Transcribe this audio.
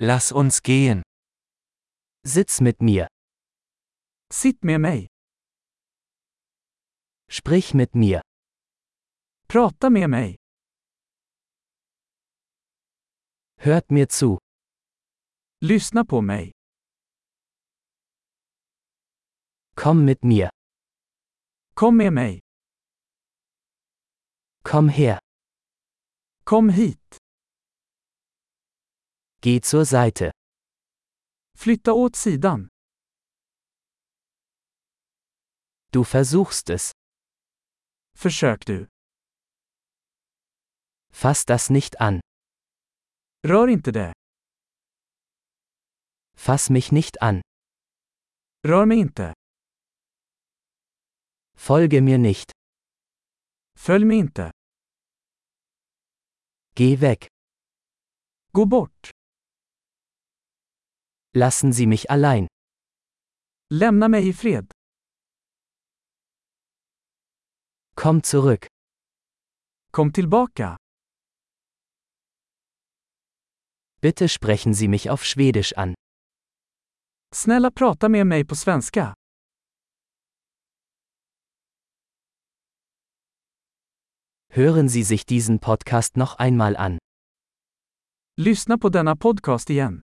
Lass uns gehen. Sitz mit mir. Sitt med mig. Sprich mit mir. Prata med mig. Hört mir zu. Lyssna på mig. Komm mit mir. Kom med mig. Komm her. Kom hit. Geh zur Seite. Flytta åt sidan. Du versuchst es. Försök du. Fass das nicht an. Rör inte det. Fass mich nicht an. Rör mig inte. Folge mir nicht. Följ mig inte. Geh weg. Gå bort. Lassen Sie mich allein. Lämna mig i fred. Komm zurück. Kom tillbaka. Bitte sprechen Sie mich auf Schwedisch an. Snälla prata med mig på svenska. Hören Sie sich diesen Podcast noch einmal an. Lyssna på denna podcast igen.